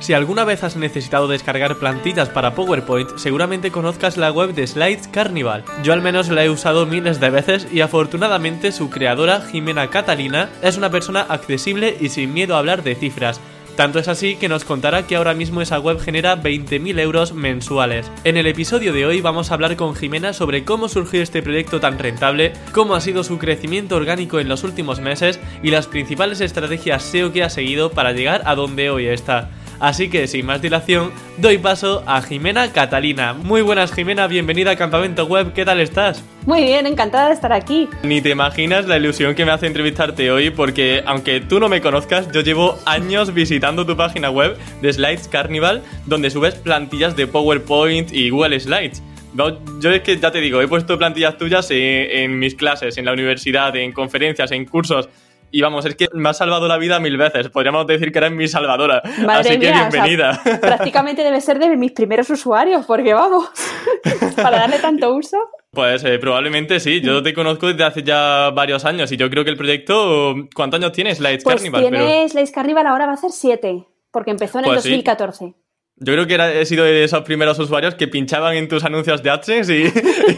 Si alguna vez has necesitado descargar plantillas para PowerPoint, seguramente conozcas la web de Slides Carnival. Yo al menos la he usado miles de veces y afortunadamente su creadora, Jimena Catalina, es una persona accesible y sin miedo a hablar de cifras. Tanto es así que nos contará que ahora mismo esa web genera 20.000 euros mensuales. En el episodio de hoy vamos a hablar con Jimena sobre cómo surgió este proyecto tan rentable, cómo ha sido su crecimiento orgánico en los últimos meses y las principales estrategias SEO que ha seguido para llegar a donde hoy está. Así que sin más dilación, doy paso a Jimena Catalina. Muy buenas Jimena, bienvenida a Campamento Web, ¿qué tal estás? Muy bien, encantada de estar aquí. Ni te imaginas la ilusión que me hace entrevistarte hoy porque aunque tú no me conozcas, yo llevo años visitando tu página web de Slides Carnival donde subes plantillas de PowerPoint y Google Slides. Yo es que ya te digo, he puesto plantillas tuyas en, mis clases, en la universidad, en conferencias, en cursos. Y vamos, es que me ha salvado la vida mil veces. Podríamos decir que eres mi salvadora. Así que bienvenida. prácticamente debe ser de mis primeros usuarios, porque vamos, para darle tanto uso. Pues eh, probablemente sí. Yo te conozco desde hace ya varios años y yo creo que el proyecto. ¿Cuántos años tienes, Slides pues Carnival? Tienes Slides Carnival ahora va a ser siete, porque empezó en el 2014. Pues yo creo que he sido de esos primeros usuarios que pinchaban en tus anuncios de AdSense y,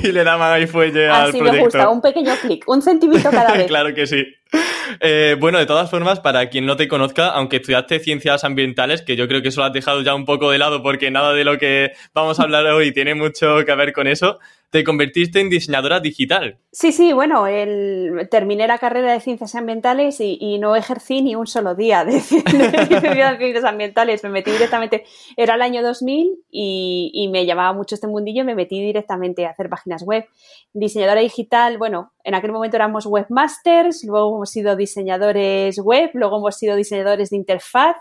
y le daban ahí fuelle al proyecto. Así me gusta, un pequeño clic, un centímetro cada vez. claro que sí. Eh, bueno, de todas formas, para quien no te conozca, aunque estudiaste ciencias ambientales, que yo creo que eso lo has dejado ya un poco de lado porque nada de lo que vamos a hablar hoy tiene mucho que ver con eso, te convertiste en diseñadora digital. Sí, sí, bueno, el, terminé la carrera de ciencias ambientales y, no ejercí ni un solo día de, ciencias ambientales. Me metí directamente, era el año 2000 y, y me llamaba mucho este mundillo y me metí directamente a hacer páginas web. Diseñadora digital, bueno, en aquel momento éramos webmasters, luego hemos sido diseñadores web, luego hemos sido diseñadores de interfaz,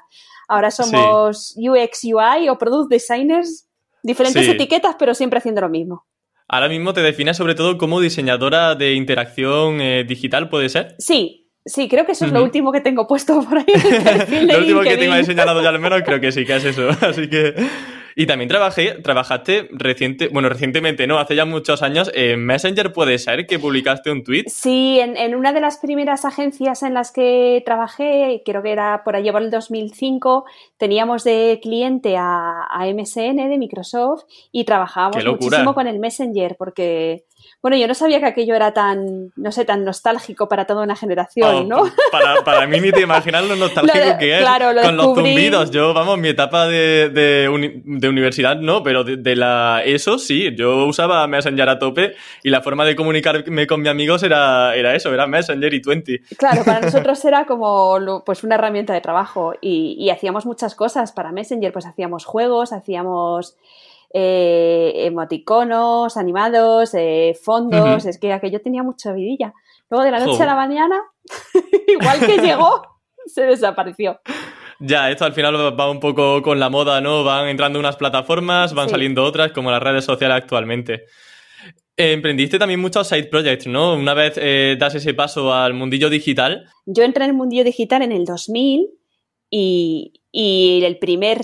ahora somos UX UI o product designers, diferentes etiquetas, pero siempre haciendo lo mismo. Ahora mismo te defines sobre todo como diseñadora de interacción eh, digital, ¿puede ser? Sí, sí, creo que eso es lo último que tengo puesto por ahí. lo último que tengo diseñado ya al menos creo que sí que es eso. Así que y también trabajé, trabajaste reciente, bueno, recientemente, ¿no? Hace ya muchos años en Messenger, ¿puede ser que publicaste un tweet? Sí, en, una de las primeras agencias en las que trabajé, creo que era por allá por el 2005, teníamos de cliente a, a MSN de Microsoft y trabajábamos muchísimo con el Messenger porque bueno, yo no sabía que aquello era tan, no sé, tan nostálgico para toda una generación, oh, ¿no? Para, para, mí ni te imaginas lo nostálgico que es. Claro, lo con los zumbidos. Yo, vamos, mi etapa de, de, universidad no, pero de, la eso sí. Yo usaba Messenger a tope y la forma de comunicarme con mis amigos era, era eso, era Messenger y Twenty. Claro, para nosotros era como pues una herramienta de trabajo y, y hacíamos muchas cosas para Messenger, pues hacíamos juegos, hacíamos eh, emoticonos animados, eh, fondos, es que aquello tenía mucha vidilla. Luego de la noche a la mañana, igual que llegó, se desapareció. Ya, esto al final va un poco con la moda, ¿no? Van entrando unas plataformas, van saliendo otras, como las redes sociales actualmente. emprendiste también muchos side projects, ¿no? Una vez eh, das ese paso al mundillo digital. Yo entré en el mundillo digital en el 2000 y, y el primer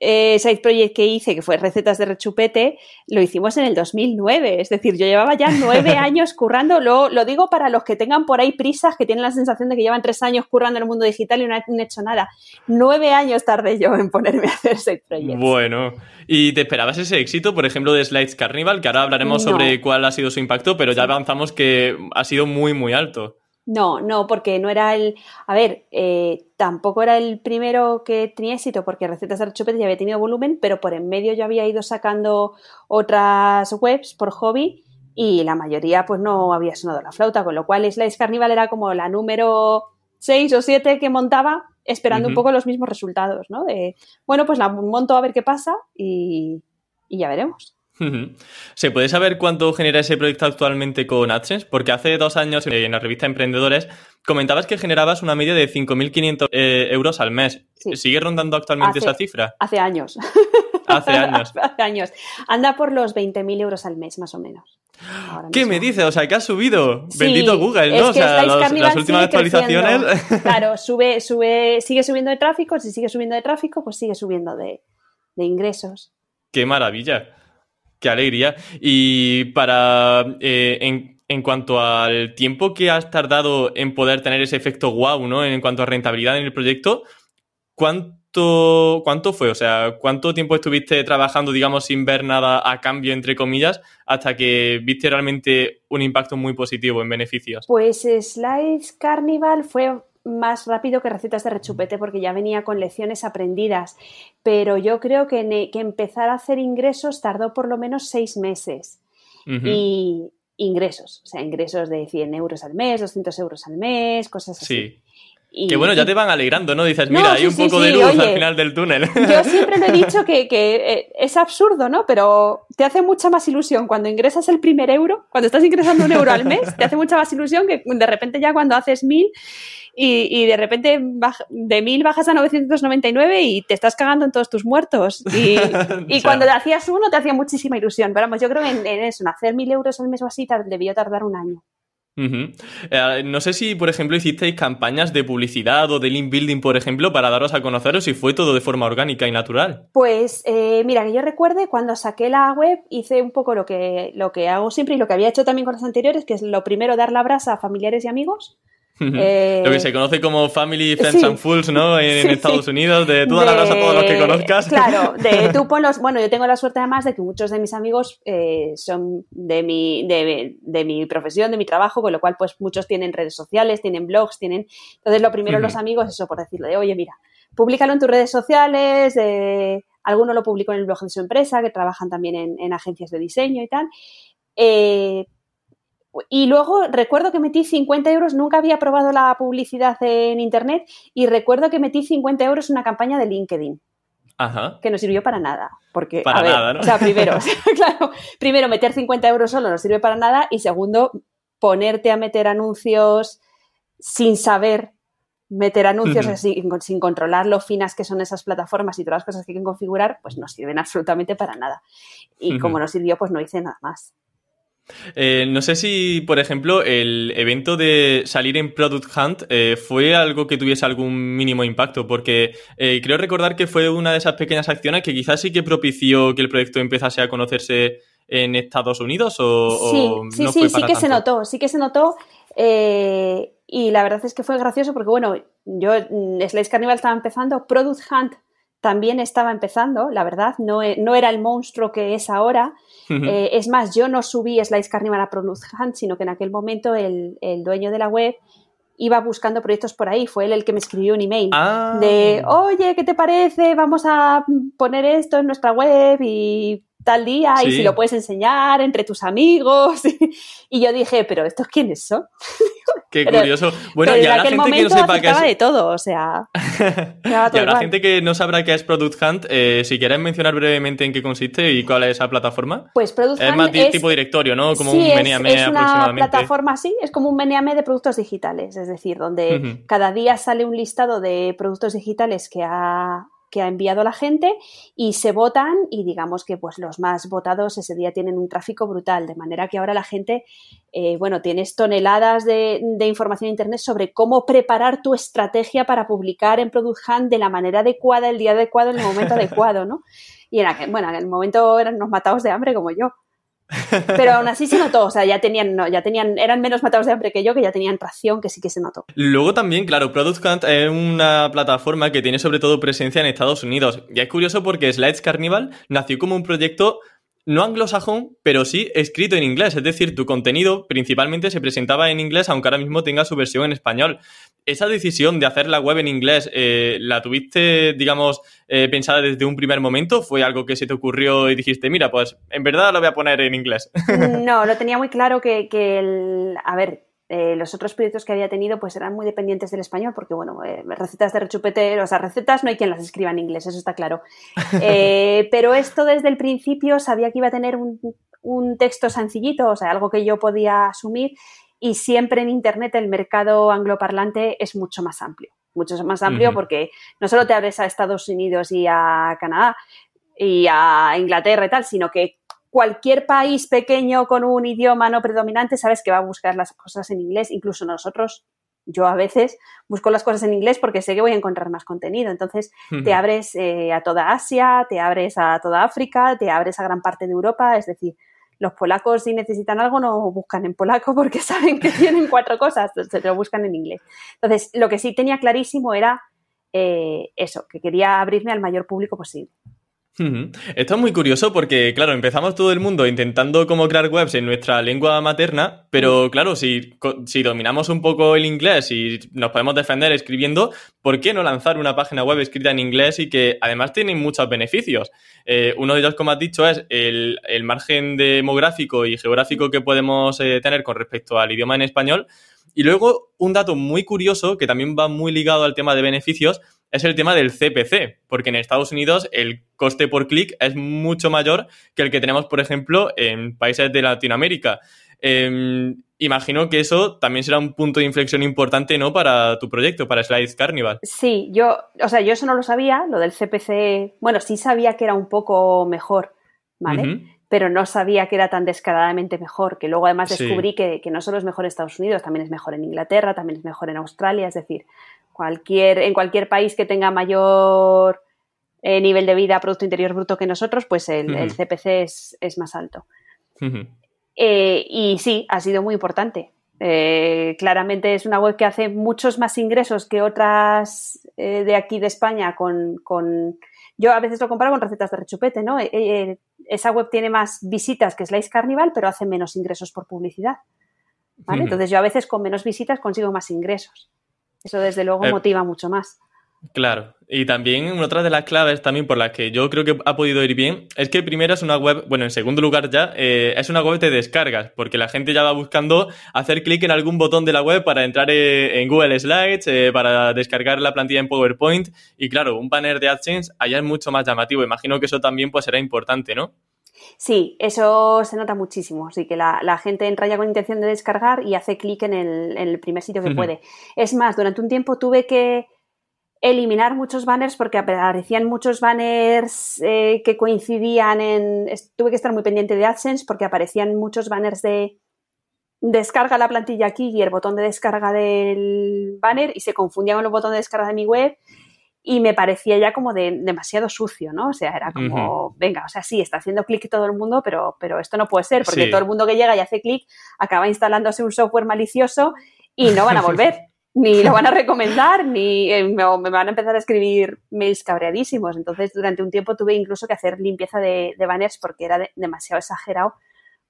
eh, side project que hice, que fue recetas de rechupete, lo hicimos en el 2009. Es decir, yo llevaba ya nueve años currando. Lo, lo digo para los que tengan por ahí prisas, que tienen la sensación de que llevan tres años currando en el mundo digital y no han hecho nada. Nueve años tardé yo en ponerme a hacer side projects. Bueno, ¿y te esperabas ese éxito, por ejemplo, de Slides Carnival? Que ahora hablaremos sobre cuál ha sido su impacto, pero ya avanzamos que ha sido muy, muy alto. No, no, porque no era el. A ver, eh, tampoco era el primero que tenía éxito, porque Recetas de Rechupete ya había tenido volumen, pero por en medio yo había ido sacando otras webs por hobby y la mayoría pues no había sonado la flauta, con lo cual Slice Carnival era como la número 6 o 7 que montaba, esperando un poco los mismos resultados, ¿no? De, bueno, pues la monto a ver qué pasa y, y ya veremos. ¿Se puede saber cuánto genera ese proyecto actualmente con AdSense? Porque hace dos años en la revista Emprendedores comentabas que generabas una media de 5.500 eh, euros al mes. ¿Sigue rondando actualmente esa cifra? Hace años. Hace años. hace años. Anda por los 20.000 euros al mes, más o menos. ¿Qué me dices? O sea, que ha subido. Bendito Google, ¿no? o sea, las últimas actualizaciones. Claro, sube, sube, sigue subiendo de tráfico. Si sigue subiendo de tráfico, pues sigue subiendo de, ingresos. Qué maravilla. Qué alegría. Y para. Eh, en, en, cuanto al tiempo que has tardado en poder tener ese efecto wow, ¿no? En cuanto a rentabilidad en el proyecto, ¿cuánto ¿cuánto, fue? O sea, ¿cuánto tiempo estuviste trabajando, digamos, sin ver nada a cambio, entre comillas, hasta que viste realmente un impacto muy positivo en beneficios? Pues Slice Carnival fue más rápido que recetas de rechupete porque ya venía con lecciones aprendidas, pero yo creo que, que empezar a hacer ingresos tardó por lo menos seis meses. Y ingresos, o sea, ingresos de 100 euros al mes, 200 euros al mes, cosas así. Sí. Que bueno, ya te van alegrando, ¿no? Dices, mira, hay un poco de luz al final del túnel. Yo siempre lo he dicho que, eh, es absurdo, ¿no? Pero te hace mucha más ilusión cuando ingresas el primer euro, cuando estás ingresando un euro al mes, te hace mucha más ilusión que de repente ya cuando haces mil y, de repente de mil bajas a 999 y te estás cagando en todos tus muertos. Y, cuando te hacías uno te hacía muchísima ilusión. Pero vamos, yo creo que en, en eso, en hacer mil euros al mes o así, debió tardar un año. Eh, no sé si, por ejemplo, hicisteis campañas de publicidad o de link building, por ejemplo, para daros a conoceros si fue todo de forma orgánica y natural. Pues eh, mira, que yo recuerde cuando saqué la web hice un poco lo que, lo que hago siempre y lo que había hecho también con las anteriores, que es lo primero dar la brasa a familiares y amigos. Eh, Lo que se conoce como Family, Friends and Fools, ¿no? En, Estados Unidos, de tú a todos los que conozcas. Claro, de tú ponlos. Bueno, yo tengo la suerte además de que muchos de mis amigos eh, son de mi, de, mi profesión, de mi trabajo, con lo cual, pues muchos tienen redes sociales, tienen blogs, tienen. Entonces, lo primero, los amigos, eso por decirlo, de oye, mira, públicalo en tus redes sociales, eh, alguno lo publicó en el blog de su empresa, que trabajan también en, en agencias de diseño y tal. Eh, y luego recuerdo que metí 50 euros, nunca había probado la publicidad en Internet y recuerdo que metí 50 euros en una campaña de LinkedIn. Ajá. Que no sirvió para nada. Porque, para nada, ¿no? O sea, primero, claro, primero, meter 50 euros solo no sirve para nada y segundo, ponerte a meter anuncios sin saber meter anuncios sin controlar lo finas que son esas plataformas y todas las cosas que hay que configurar, pues no sirven absolutamente para nada. Y como no sirvió, pues no hice nada más. Eh, no sé si, por ejemplo, el evento de salir en Product Hunt eh, fue algo que tuviese algún mínimo impacto, porque eh, creo recordar que fue una de esas pequeñas acciones que quizás sí que propició que el proyecto empezase a conocerse en Estados Unidos o, sí, sí, sí, sí que se notó, sí que se notó. y la verdad es que fue gracioso porque, bueno, yo, mm, Slice Carnival estaba empezando, Product Hunt también estaba empezando, la verdad, no, e, no era el monstruo que es ahora. Eh, es más, yo no subí Slice Carnival a Product Hunt, sino que en aquel momento el, el, dueño de la web iba buscando proyectos por ahí, fue él el que me escribió un email ah. de, oye, ¿qué te parece? Vamos a poner esto en nuestra web y tal día y si lo puedes enseñar entre tus amigos. y yo dije, pero ¿estos quiénes son? Qué curioso. Bueno, y a la gente que no sepa qué es. de todo, o sea. y a la gente que no sabrá qué es Product Hunt, eh, si quieres mencionar brevemente en qué consiste y cuál es esa plataforma. Pues Product Hunt. Es más tipo directorio, ¿no? Como un Meneame es, es una plataforma, sí, es como un Meneame de productos digitales, es decir, donde cada día sale un listado de productos digitales que ha que ha enviado la gente y se votan y digamos que pues los más votados ese día tienen un tráfico brutal, de manera que ahora la gente, eh, bueno, tienes toneladas de, información en Internet sobre cómo preparar tu estrategia para publicar en Product Hunt de la manera adecuada, el día adecuado, en el momento adecuado, ¿no? Y en aquel, bueno, en el momento eran unos matados de hambre como yo. Pero aún así se notó, o sea, ya tenían, no, ya tenían, eran menos matados de hambre que yo, que ya tenían ración, que sí que se notó. Luego también, claro, Product Hunt es una plataforma que tiene sobre todo presencia en Estados Unidos. Y es curioso porque Slides Carnival nació como un proyecto no anglosajón, pero sí escrito en inglés. Es decir, tu contenido principalmente se presentaba en inglés, aunque ahora mismo tenga su versión en español. ¿Esa decisión de hacer la web en inglés eh, la tuviste, digamos, eh, pensada desde un primer momento? ¿Fue algo que se te ocurrió y dijiste, mira, pues en verdad lo voy a poner en inglés? No, lo tenía muy claro que, que el, a ver, eh, los otros proyectos que había tenido pues eran muy dependientes del español porque, bueno, eh, recetas de rechupete, o sea, recetas no hay quien las escriba en inglés, eso está claro. Eh, pero esto desde el principio sabía que iba a tener un, un, texto sencillito, o sea, algo que yo podía asumir y siempre en Internet el mercado angloparlante es mucho más amplio, mucho más amplio porque no solo te abres a Estados Unidos y a Canadá y a Inglaterra y tal, sino que cualquier país pequeño con un idioma no predominante, sabes que va a buscar las cosas en inglés, incluso nosotros, yo a veces busco las cosas en inglés porque sé que voy a encontrar más contenido. Entonces, te abres eh, a toda Asia, te abres a toda África, te abres a gran parte de Europa, es decir, los polacos si necesitan algo no buscan en polaco porque saben que tienen cuatro cosas, se lo buscan en inglés. Entonces, lo que sí tenía clarísimo era eh, eso, que quería abrirme al mayor público posible. Esto es muy curioso porque, claro, empezamos todo el mundo intentando cómo crear webs en nuestra lengua materna, pero claro, si, si dominamos un poco el inglés y nos podemos defender escribiendo, ¿por qué no lanzar una página web escrita en inglés y que además tiene muchos beneficios? Eh, uno de ellos, como has dicho, es el, margen demográfico y geográfico que podemos eh, tener con respecto al idioma en español. Y luego, un dato muy curioso que también va muy ligado al tema de beneficios es el tema del CPC, porque en Estados Unidos el coste por clic es mucho mayor que el que tenemos, por ejemplo, en países de Latinoamérica. Em, imagino que eso también será un punto de inflexión importante, ¿no? Para tu proyecto, para Slides Carnival. Sí, yo, o sea, yo eso no lo sabía, lo del CPC, bueno, sí sabía que era un poco mejor, ¿vale? Pero no sabía que era tan descaradamente mejor, que luego además descubrí que, que, no solo es mejor en Estados Unidos, también es mejor en Inglaterra, también es mejor en Australia, es decir, Cualquier, en cualquier país que tenga mayor eh, nivel de vida, Producto Interior Bruto que nosotros, pues el, CPC es, más alto. Eh, y sí, ha sido muy importante. Eh, claramente es una web que hace muchos más ingresos que otras de aquí de España con, Yo a veces lo comparo con recetas de rechupete, ¿no? esa web tiene más visitas que Slice Carnival, pero hace menos ingresos por publicidad. Entonces yo a veces con menos visitas consigo más ingresos. Eso desde luego eh, motiva mucho más. Claro, y también otra de las claves también por las que yo creo que ha podido ir bien es que primero es una web, bueno, en segundo lugar ya, eh, es una web de descargas, porque la gente ya va buscando hacer clic en algún botón de la web para entrar eh, en Google Slides, para descargar la plantilla en PowerPoint, y claro, un banner de AdSense allá es mucho más llamativo, imagino que eso también pues será importante, ¿no? Sí, eso se nota muchísimo. Así que la, gente entra ya con intención de descargar y hace clic en el, primer sitio que puede. Es más, durante un tiempo tuve que eliminar muchos banners porque aparecían muchos banners eh, que coincidían en... Tuve que estar muy pendiente de AdSense porque aparecían muchos banners de descarga la plantilla aquí y el botón de descarga del banner y se confundían con el botón de descarga de mi web y me parecía ya como de demasiado sucio, ¿no? O sea, era como, venga, o sea, sí, está haciendo clic todo el mundo, pero, pero esto no puede ser, porque todo el mundo que llega y hace clic acaba instalándose un software malicioso y no van a volver, ni lo van a recomendar, ni eh, me, van a empezar a escribir mails cabreadísimos. Entonces, durante un tiempo tuve incluso que hacer limpieza de, banners porque era demasiado exagerado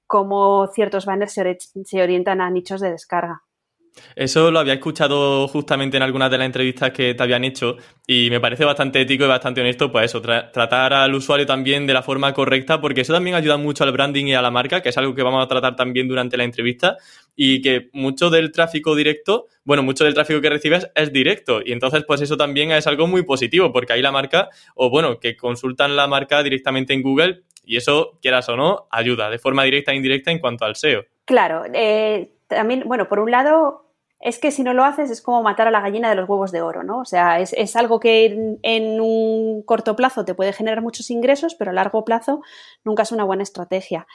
cómo ciertos banners se orientan a nichos de descarga. Eso lo había escuchado justamente en algunas de las entrevistas que te habían hecho y me parece bastante ético y bastante honesto, pues eso, tratar al usuario también de la forma correcta, porque eso también ayuda mucho al branding y a la marca, que es algo que vamos a tratar también durante la entrevista, y que mucho del tráfico directo, bueno, mucho del tráfico que recibes es directo, y entonces pues eso también es algo muy positivo, porque ahí la marca, o bueno, que consultan la marca directamente en Google, y eso, quieras o no, ayuda de forma directa e indirecta en cuanto al SEO. Claro, eh, también, bueno, por un lado, es que si no lo haces es como matar a la gallina de los huevos de oro, ¿no? O sea, es, algo que en, un corto plazo te puede generar muchos ingresos, pero a largo plazo nunca es una buena estrategia.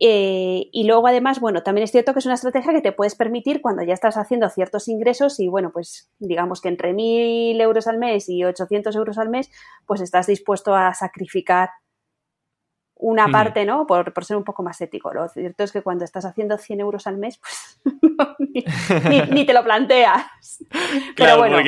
Eh, y luego, además, bueno, también es cierto que es una estrategia que te puedes permitir cuando ya estás haciendo ciertos ingresos y, bueno, pues digamos que entre 1.000 euros al mes y 800 euros al mes, pues estás dispuesto a sacrificar una parte, ¿no? Por, ser un poco más ético. Lo cierto es que cuando estás haciendo 100 euros al mes, pues ni, te lo planteas. Pero bueno,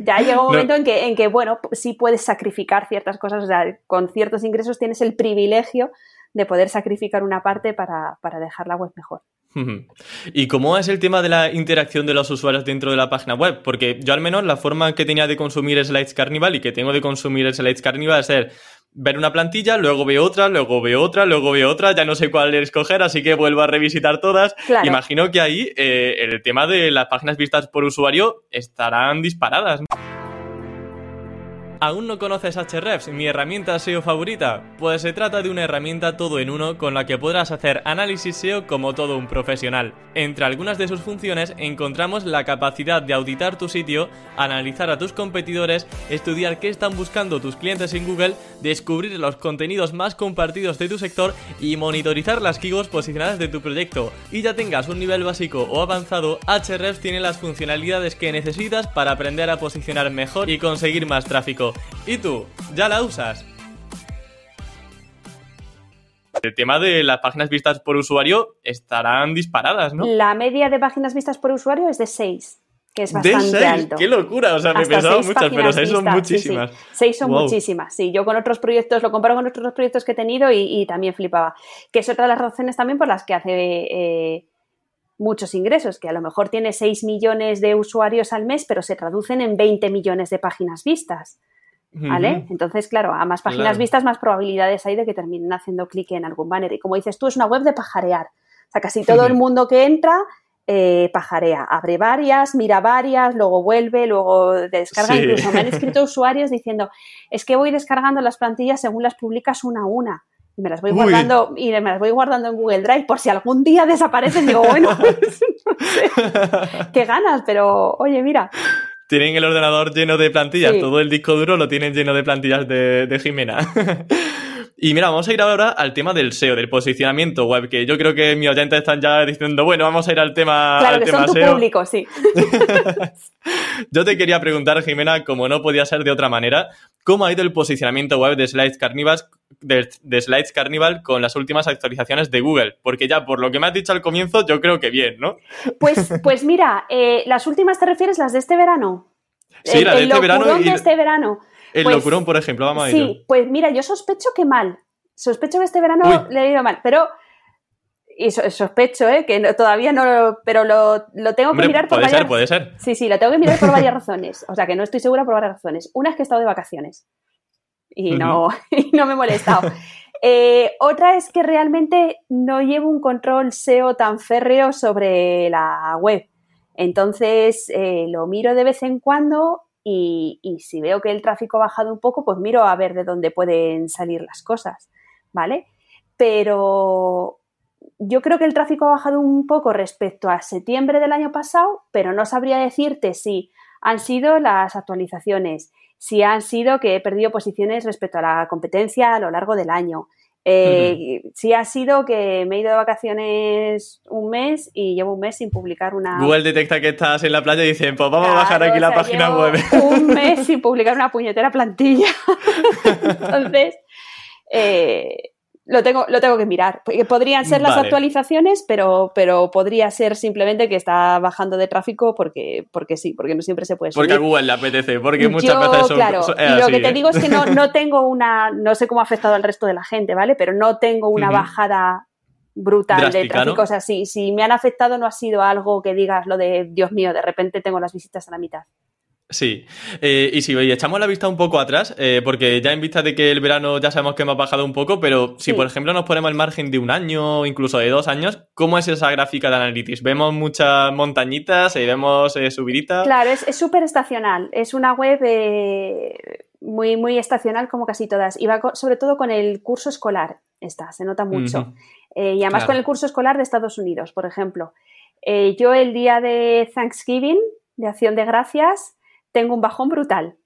ya llega un momento en, que, en que, bueno, sí puedes sacrificar ciertas cosas. O sea, con ciertos ingresos tienes el privilegio de poder sacrificar una parte para, dejar la web mejor. ¿Y cómo es el tema de la interacción de los usuarios dentro de la página web? Porque yo al menos la forma que tenía de consumir Slides Carnival y que tengo de consumir Slides Carnival es ser ver una plantilla, luego veo otra, luego veo otra, luego veo otra, ya no sé cuál escoger, así que vuelvo a revisitar todas. Imagino que ahí eh, el tema de las páginas vistas por usuario estarán disparadas. ¿Aún no conoces Ahrefs, mi herramienta SEO favorita? Pues se trata de una herramienta todo en uno con la que podrás hacer análisis SEO como todo un profesional. Entre algunas de sus funciones encontramos la capacidad de auditar tu sitio, analizar a tus competidores, estudiar qué están buscando tus clientes en Google, descubrir los contenidos más compartidos de tu sector y monitorizar las keywords posicionadas de tu proyecto. Y ya tengas un nivel básico o avanzado, Ahrefs tiene las funcionalidades que necesitas para aprender a posicionar mejor y conseguir más tráfico. ¿Y tú? ¿Ya la usas? El tema de las páginas vistas por usuario estarán disparadas, ¿no? La media de páginas vistas por usuario es de 6, que es bastante alto. ¡Qué locura! O sea, me pensaba muchas, pero 6 son muchísimas. 6 son muchísimas, sí. Yo con otros proyectos, lo comparo con otros proyectos que he tenido y, también flipaba. Que es otra de las razones también por las que hace... Eh, muchos ingresos, que a lo mejor tiene 6 millones de usuarios al mes, pero se traducen en 20 millones de páginas vistas. ¿Vale? Entonces, claro, a más páginas vistas, más probabilidades hay de que terminen haciendo clic en algún banner. Y como dices tú, es una web de pajarear. O sea, casi todo el mundo que entra eh, pajarea. Abre varias, mira varias, luego vuelve, luego descarga. Incluso me han escrito usuarios diciendo, es que voy descargando las plantillas según las publicas una a una. Y me las voy guardando y me las voy guardando en Google Drive por si algún día desaparecen. Digo, bueno, qué ganas, pero oye, mira, tienen el ordenador lleno de plantillas, todo el disco duro lo tienen lleno de plantillas de, de Jimena. y mira, vamos a ir ahora al tema del SEO, del posicionamiento web, que yo creo que mis oyentes están ya diciendo, bueno, vamos a ir al tema, claro, al que tema son tu público, sí. yo te quería preguntar, Jimena, como no podía ser de otra manera, ¿cómo ha ido el posicionamiento web de Slides Carnival, de, Slides Carnival con las últimas actualizaciones de Google? Porque ya, por lo que me has dicho al comienzo, yo creo que bien, ¿no? Pues, pues mira, eh, ¿las últimas te refieres las de este verano? Sí, la de este verano. Y... de este verano. El pues, locurón, por ejemplo, vamos a Sí, pues mira, yo sospecho que mal. Sospecho que este verano le he ido mal, pero y sospecho, ¿eh? que todavía no, pero lo, tengo que mirar por puede ser, puede ser. Sí, sí, lo tengo que mirar por varias razones. O sea, que no estoy segura por varias razones. Una es que he estado de vacaciones y, no, no me he molestado. Eh, otra es que realmente no llevo un control SEO tan férreo sobre la web. Entonces eh, lo miro de vez en cuando y, si veo que el tráfico ha bajado un poco, pues miro a ver de dónde pueden salir las cosas, ¿vale? Pero yo creo que el tráfico ha bajado un poco respecto a septiembre del año pasado, pero no sabría decirte si han sido las actualizaciones, si han sido que he perdido posiciones respecto a la competencia a lo largo del año, eh, Sí ha sido que me he ido de vacaciones un mes y llevo un mes sin publicar una... Google detecta que estás en la playa y dicen, pues vamos a bajar aquí la página web. Un mes sin publicar una puñetera plantilla. Entonces, eh, lo tengo, lo tengo que mirar. Podrían ser las actualizaciones, pero, pero podría ser simplemente que está bajando de tráfico porque, porque sí, porque no siempre se puede subir. Porque a Google le apetece, porque muchas veces son, claro, y lo que te digo es que no, no tengo una, no sé cómo ha afectado al resto de la gente, ¿vale? Pero no tengo una bajada brutal de tráfico. O sea, si, si me han afectado no ha sido algo que digas lo de, Dios mío, de repente tengo las visitas a la mitad. Sí, eh, y si echamos la vista un poco atrás, eh, porque ya en vista de que el verano ya sabemos que hemos bajado un poco, pero si por ejemplo nos ponemos el margen de un año o incluso de dos años, ¿cómo es esa gráfica de Analytics? ¿Vemos muchas montañitas y vemos eh, subiditas? Claro, es súper estacional, es una web muy, muy estacional como casi todas, y va sobre todo con el curso escolar, esta, se nota mucho. y además con el curso escolar de Estados Unidos, por ejemplo. yo el día de Thanksgiving, de Acción de Gracias, tengo un bajón brutal.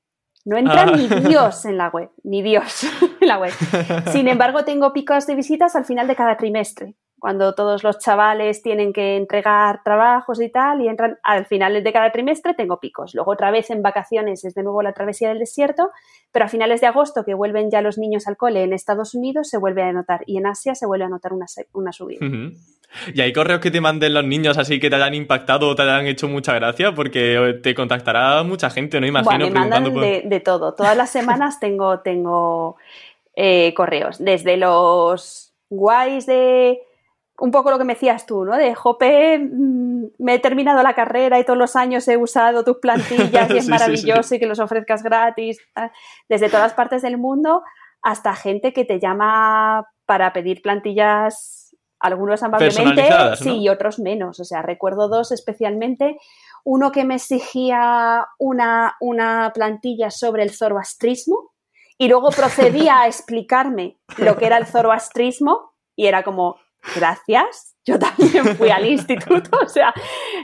No entra ah. ni Dios en la web, ni Dios en la web. Sin embargo, tengo picos de visitas al final de cada trimestre, cuando todos los chavales tienen que entregar trabajos y tal, y entran al final de cada trimestre, tengo picos. Luego otra vez en vacaciones es de nuevo la travesía del desierto, pero a finales de agosto, que vuelven ya los niños al cole en Estados Unidos, se vuelve a notar, y en Asia se vuelve a notar una, una subida. ¿Y hay correos que te manden los niños así que te hayan impactado o te hayan hecho mucha gracia? Porque te contactará mucha gente, ¿no? Imagino. Bueno, me mandan de, todo. Todas las semanas tengo, tengo eh, correos. Desde los guays de un poco lo que me decías tú, ¿no? De Jope, mm, me he terminado la carrera y todos los años he usado tus plantillas y es maravilloso y que los ofrezcas gratis, desde todas partes del mundo hasta gente que te llama para pedir plantillas, algunos amablemente, sí, y otros menos. O sea, recuerdo dos especialmente. Uno que me exigía una, una plantilla sobre el zoroastrismo y luego procedía a explicarme lo que era el zoroastrismo y era como, gracias, yo también fui al instituto, o sea,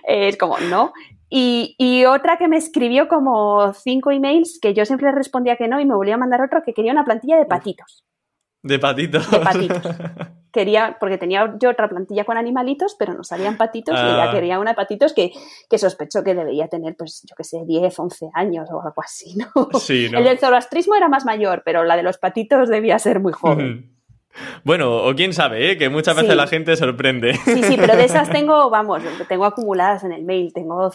es como, no. Y, y, otra que me escribió como cinco emails que yo siempre respondía que no y me volvía a mandar otro que quería una plantilla de patitos. De patitos. De patitos. Quería, porque tenía yo otra plantilla con animalitos, pero no salían patitos y ella ah. quería una de patitos que, que sospecho que debería tener, pues, yo qué sé, 10, 11 años o algo así, ¿no? Sí, ¿no? El del zoroastrismo era más mayor, pero la de los patitos debía ser muy joven. Bueno, o quién sabe, ¿eh? que muchas veces la gente sorprende. Sí, sí, pero de esas tengo, vamos, tengo acumuladas en el mail, tengo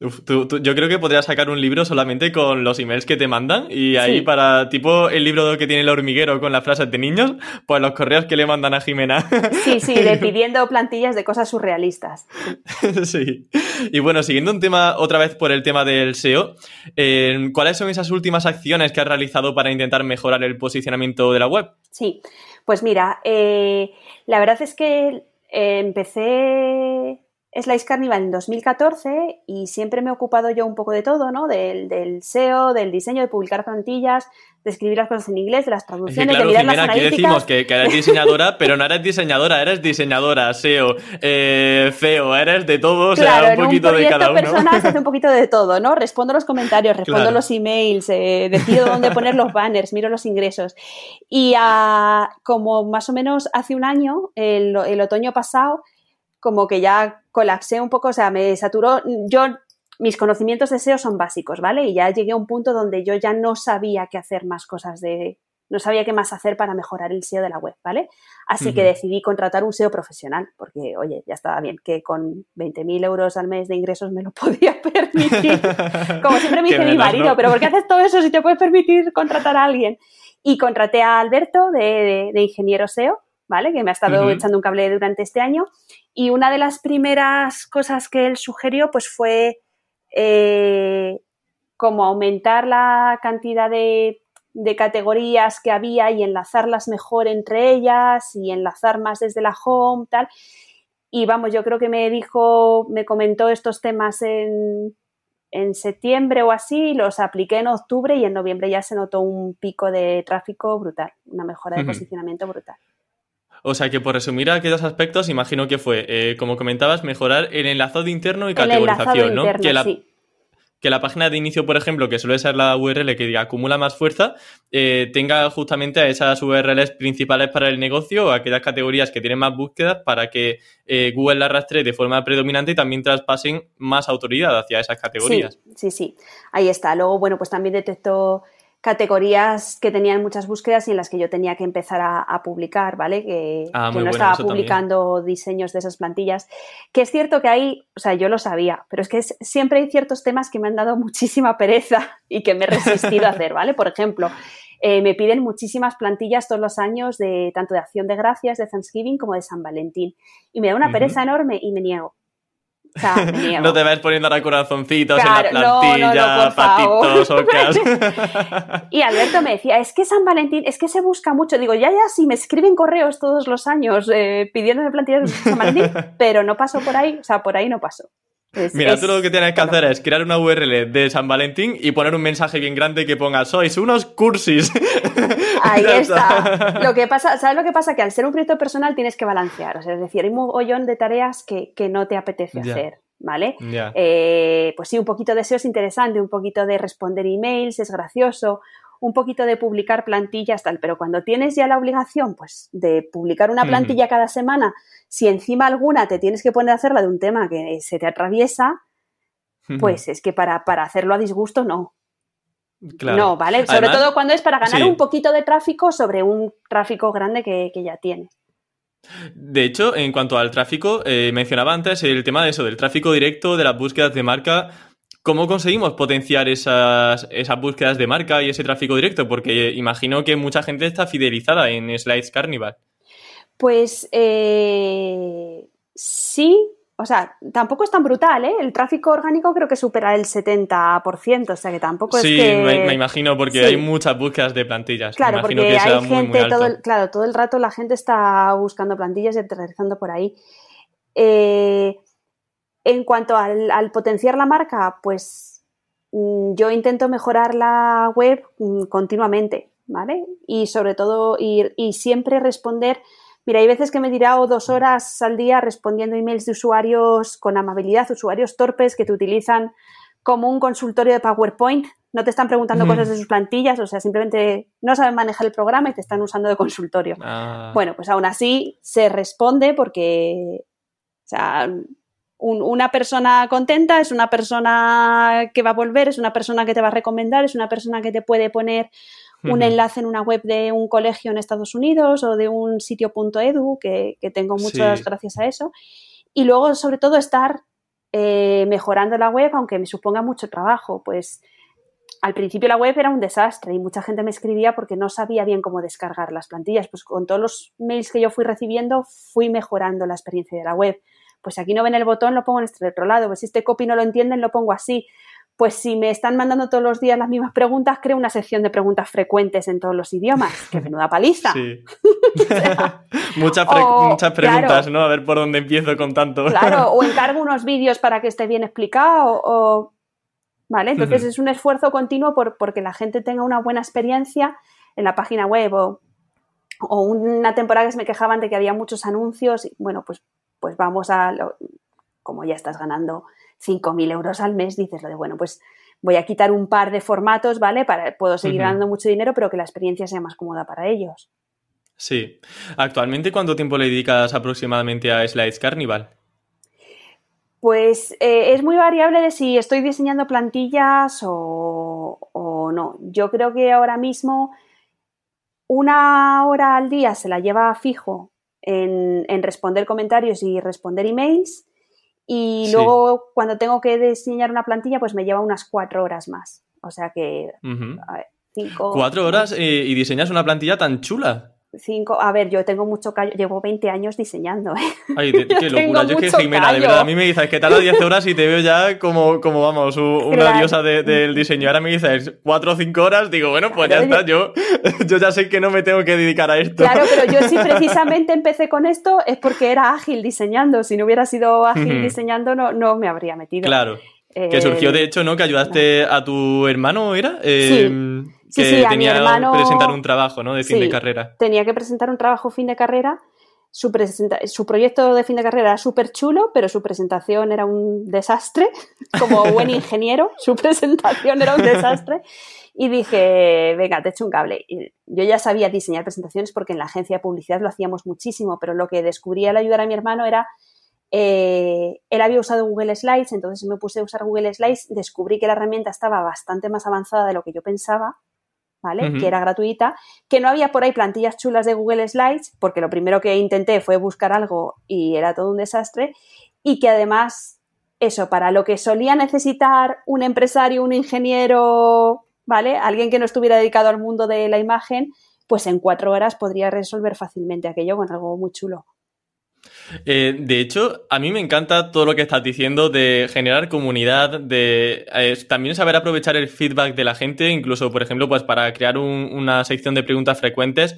200 yo creo que podrías sacar un libro solamente con los emails que te mandan y ahí para, tipo el libro que tiene el hormiguero con las frases de niños, pues los correos que le mandan a Jimena. Sí, sí, de pidiendo plantillas de cosas surrealistas. Sí. Y bueno, siguiendo un tema, otra vez por el tema del SEO, eh, ¿cuáles son esas últimas acciones que has realizado para intentar mejorar el posicionamiento de la web? Sí, pues mira, eh, la verdad es que eh, empecé Slice Carnival en 2014 y siempre me he ocupado yo un poco de todo, ¿no? Del, SEO, del diseño, de publicar plantillas, de escribir las cosas en inglés, de las traducciones, de mirar las analíticas. Aquí decimos que, eres diseñadora, pero no eres diseñadora, eres diseñadora, SEO, eh, feo, eres de todo, o sea, un poquito de cada uno. personal se hace un poquito de todo, ¿no? Respondo los comentarios, respondo los emails, eh, decido dónde poner los banners, miro los ingresos. Y como más o menos hace un año, el otoño pasado, como que ya colapsé un poco, o sea, me saturó. Yo, mis conocimientos de SEO son básicos, ¿vale? Y ya llegué a un punto donde yo ya no sabía qué hacer más cosas de. No sabía qué más hacer para mejorar el SEO de la web, ¿vale? Así que decidí contratar un SEO profesional, porque, oye, ya estaba bien, que con 20.000 euros al mes de ingresos me lo podía permitir. Como siempre me dice mi marido, pero ¿por qué haces todo eso si te puedes permitir contratar a alguien? Y contraté a Alberto de, de ingeniero SEO, ¿vale? Que me ha estado echando un cable durante este año. Y una de las primeras cosas que él sugirió, pues fue eh, como aumentar la cantidad de, categorías que había y enlazarlas mejor entre ellas y enlazar más desde la home, tal. Y vamos, yo creo que me dijo, me comentó estos temas en, en septiembre o así, los apliqué en octubre y en noviembre ya se notó un pico de tráfico brutal, una mejora de posicionamiento brutal. O sea que por resumir aquellos aspectos, imagino que fue, eh, como comentabas, mejorar el enlazado interno y categorización, ¿no? que, la, que la página de inicio, por ejemplo, que suele ser la URL que acumula más fuerza, eh, tenga justamente a esas URLs principales para el negocio o aquellas categorías que tienen más búsquedas para que eh, Google la arrastre de forma predominante y también traspasen más autoridad hacia esas categorías. Sí, sí, sí. Ahí está. Luego, bueno, pues también detectó categorías que tenían muchas búsquedas y en las que yo tenía que empezar a, publicar, ¿vale? Que, ah, no estaba publicando diseños de esas plantillas. Que es cierto que hay, o sea, yo lo sabía, pero es que siempre hay ciertos temas que me han dado muchísima pereza y que me he resistido a hacer, ¿vale? Por ejemplo, eh, me piden muchísimas plantillas todos los años de tanto de acción de gracias, de Thanksgiving como de San Valentín. Y me da una pereza enorme y me niego. no te ves poniendo ahora corazoncitos en la plantilla, patitos, ocas. y Alberto me decía, es que San Valentín, es que se busca mucho. Digo, ya, ya, si me escriben correos todos los años eh, pidiéndome plantillas de San Valentín, pero no paso por ahí, o sea, por ahí no Mira, tú lo que tienes que hacer es crear una URL de San Valentín y poner un mensaje bien grande que ponga sois unos cursis. Ahí está. Lo que pasa, ¿sabes lo que pasa? Que al ser un proyecto personal tienes que balancear. O sea, es decir, hay un mogollón de tareas que, no te apetece hacer. ¿Vale? Eh, pues sí, un poquito de SEO es interesante, un poquito de responder emails es gracioso, un poquito de publicar plantillas, tal, pero cuando tienes ya la obligación, pues, de publicar una plantilla cada semana, si encima alguna te tienes que poner a hacerla de un tema que se te atraviesa, pues es que para, hacerlo a disgusto no. No, ¿vale? Sobre todo cuando es para ganar un poquito de tráfico sobre un tráfico grande que, ya tiene. De hecho, en cuanto al tráfico, eh, mencionaba antes el tema de eso, del tráfico directo, de las búsquedas de marca. ¿Cómo conseguimos potenciar esas, esas búsquedas de marca y ese tráfico directo? Porque imagino que mucha gente está fidelizada en Slides Carnival. Pues eh, sí, o sea, tampoco es tan brutal, ¿eh? El tráfico orgánico creo que supera el 70%, o sea que tampoco es que... Sí, me, imagino, porque hay muchas búsquedas de plantillas. Claro, porque hay gente, todo el, claro, todo el rato la gente está buscando plantillas y aterrizando por ahí. Eh, en cuanto al, potenciar la marca, pues mm, yo intento mejorar la web mm, continuamente, ¿vale? Y sobre todo, y siempre responder Mira, hay veces que me dirá o dos horas al día respondiendo emails de usuarios con amabilidad, usuarios torpes que te utilizan como un consultorio de PowerPoint. No te están preguntando cosas de sus plantillas, o sea, simplemente no saben manejar el programa y te están usando de consultorio. Ah. Bueno, pues aún así se responde porque, o sea, una persona contenta es una persona que va a volver, es una persona que te va a recomendar, es una persona que te puede poner un enlace en una web de un colegio en Estados Unidos o de un sitio.edu, que, que tengo muchas gracias a eso. Y luego, sobre todo, estar eh, mejorando la web, aunque me suponga mucho trabajo. Pues al principio la web era un desastre y mucha gente me escribía porque no sabía bien cómo descargar las plantillas. Pues con todos los mails que yo fui recibiendo, fui mejorando la experiencia de la web. Pues aquí no ven el botón, lo pongo en este otro lado. Pues si este copy no lo entienden, lo pongo así pues si me están mandando todos los días las mismas preguntas, creo una sección de preguntas frecuentes en todos los idiomas. ¡Qué menuda paliza! Sí. muchas, muchas preguntas, ¿no? A ver por dónde empiezo con tanto. claro, o encargo unos vídeos para que esté bien explicado, o... ¿Vale? Entonces es un esfuerzo continuo por porque la gente tenga una buena experiencia en la página web o, o una temporada que se me quejaban de que había muchos anuncios. Y, bueno, pues, pues vamos a... como ya estás ganando 5.000 euros al mes, dices lo de, bueno, pues voy a quitar un par de formatos, ¿vale? Para, puedo seguir ganando mucho dinero, pero que la experiencia sea más cómoda para ellos. Sí. Actualmente, ¿cuánto tiempo le dedicas aproximadamente a Slides Carnival? Pues eh, es muy variable de si estoy diseñando plantillas o, no. Yo creo que ahora mismo una hora al día se la lleva fijo en, en responder comentarios y responder emails y luego, cuando tengo que diseñar una plantilla, pues me lleva unas cuatro horas más. O sea que, a ver, cinco. ¿Cuatro horas eh, y diseñas una plantilla tan chula? Cinco, a ver, yo tengo mucho callo, llevo 20 años diseñando, ¿eh? Ay, qué locura, yo es que Jimena, de verdad, a mí me dices que tarda 10 horas y te veo ya como, como vamos, una diosa del diseño. Ahora me dices 4 o 5 horas, digo, bueno, pues ya está, yo, yo ya sé que no me tengo que dedicar a esto. Claro, pero yo sí precisamente empecé con esto es porque era ágil diseñando, si no hubiera sido ágil diseñando no, no me habría metido. Claro. Que surgió, de hecho, ¿no? Que ayudaste a tu hermano, ¿era? Eh, que sí, tenía que presentar un trabajo, ¿no? De fin de carrera. Tenía que presentar un trabajo fin de carrera. Su, su proyecto de fin de carrera era súper chulo, pero su presentación era un desastre. Como buen ingeniero, su presentación era un desastre. Y dije, venga, te echo un cable. Y yo ya sabía diseñar presentaciones porque en la agencia de publicidad lo hacíamos muchísimo, pero lo que descubrí al ayudar a mi hermano era eh, él había usado Google Slides, entonces me puse a usar Google Slides, descubrí que la herramienta estaba bastante más avanzada de lo que yo pensaba, ¿vale? Que era gratuita, que no había por ahí plantillas chulas de Google Slides, porque lo primero que intenté fue buscar algo y era todo un desastre, y que además, eso, para lo que solía necesitar un empresario, un ingeniero, ¿vale? Alguien que no estuviera dedicado al mundo de la imagen, pues en cuatro horas podría resolver fácilmente aquello con algo muy chulo. Eh, de hecho, a mí me encanta todo lo que estás diciendo de generar comunidad, de eh, también saber aprovechar el feedback de la gente, incluso, por ejemplo, pues para crear una sección de preguntas frecuentes.